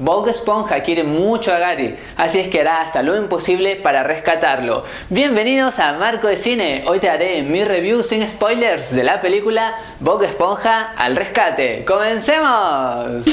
Bob Esponja quiere mucho a Gary, así es que hará hasta lo imposible para rescatarlo. Bienvenidos a Marco de Cine, hoy te haré mi review sin spoilers de la película Bob Esponja al rescate. ¡Comencemos!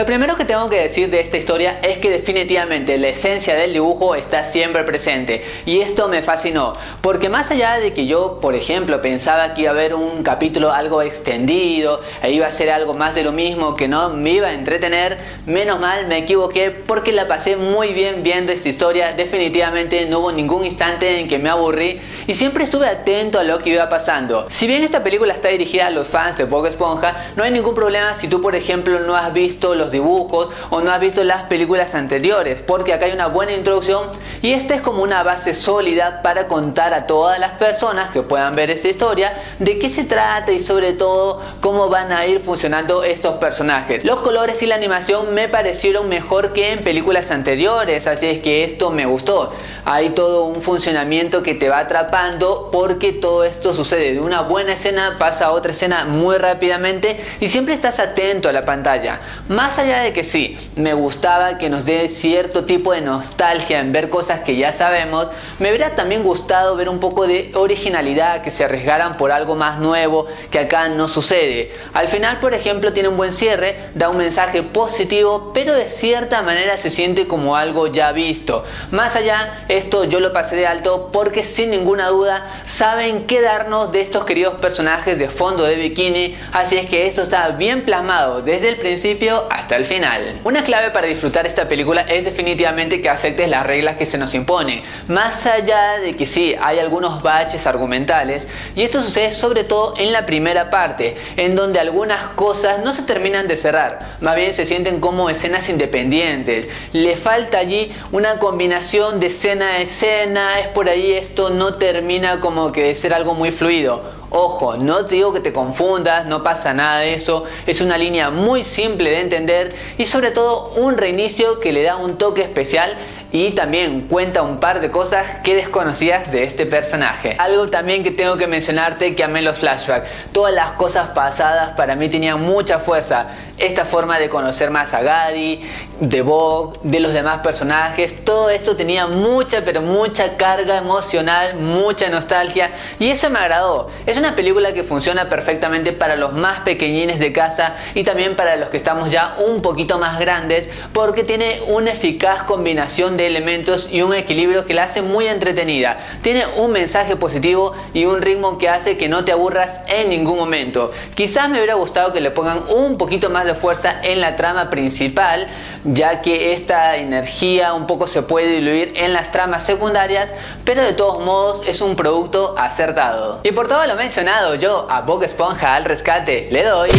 Lo primero que tengo que decir de esta historia es que definitivamente la esencia del dibujo está siempre presente y esto me fascinó porque más allá de que yo por ejemplo pensaba que iba a haber un capítulo algo extendido e iba a ser algo más de lo mismo que no me iba a entretener, menos mal me equivoqué porque la pasé muy bien viendo esta historia, definitivamente no hubo ningún instante en que me aburrí y siempre estuve atento a lo que iba pasando. Si bien esta película está dirigida a los fans de Bob Esponja, no hay ningún problema si tú por ejemplo no has visto los dibujos o no has visto las películas anteriores, porque acá hay una buena introducción y esta es como una base sólida para contar a todas las personas que puedan ver esta historia de qué se trata y sobre todo cómo van a ir funcionando estos personajes. Los colores y la animación me parecieron mejor que en películas anteriores, así es que esto me gustó. Hay todo un funcionamiento que te va atrapando porque todo esto sucede de una buena escena pasa a otra escena muy rápidamente y siempre estás atento a la pantalla. Más allá de que sí, me gustaba que nos dé cierto tipo de nostalgia en ver cosas que ya sabemos, me hubiera también gustado ver un poco de originalidad, que se arriesgaran por algo más nuevo que acá no sucede. Al final, por ejemplo, tiene un buen cierre, da un mensaje positivo, pero de cierta manera se siente como algo ya visto. Más allá, esto yo lo pasé de alto porque sin ninguna duda saben qué darnos de estos queridos personajes de fondo de bikini, así es que esto está bien plasmado desde el principio el final. Una clave para disfrutar esta película es definitivamente que aceptes las reglas que se nos imponen, más allá de que sí, hay algunos baches argumentales, y esto sucede sobre todo en la primera parte, en donde algunas cosas no se terminan de cerrar, más bien se sienten como escenas independientes, le falta allí una combinación de escena a escena, es por ahí esto no termina como que de ser algo muy fluido. Ojo, no te digo que te confundas, no pasa nada de eso, es una línea muy simple de entender y sobre todo un reinicio que le da un toque especial y también cuenta un par de cosas que desconocías de este personaje. Algo también que tengo que mencionarte que amé los flashbacks. Todas las cosas pasadas para mí tenían mucha fuerza. Esta forma de conocer más a Gary, de Bob, de los demás personajes, todo esto tenía mucha pero mucha carga emocional, mucha nostalgia y eso me agradó. Es una película que funciona perfectamente para los más pequeñines de casa y también para los que estamos ya un poquito más grandes porque tiene una eficaz combinación de elementos y un equilibrio que la hace muy entretenida. Tiene un mensaje positivo y un ritmo que hace que no te aburras en ningún momento. Quizás me hubiera gustado que le pongan un poquito más de fuerza en la trama principal, ya que esta energía un poco se puede diluir en las tramas secundarias, pero de todos modos es un producto acertado. Y por todo lo mencionado, yo a Bob Esponja al rescate le doy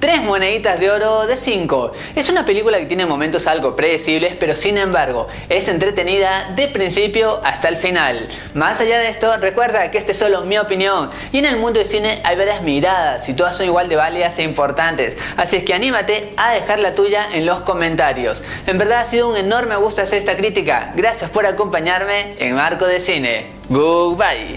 3 moneditas de oro de 5. Es una película que tiene momentos algo predecibles, pero sin embargo es entretenida de principio hasta el final. Más allá de esto, recuerda que esta es solo mi opinión y en el mundo del cine hay varias miradas y todas son igual de válidas e importantes. Así es que anímate a dejar la tuya en los comentarios. En verdad ha sido un enorme gusto hacer esta crítica. Gracias por acompañarme en Marco de Cine. Goodbye.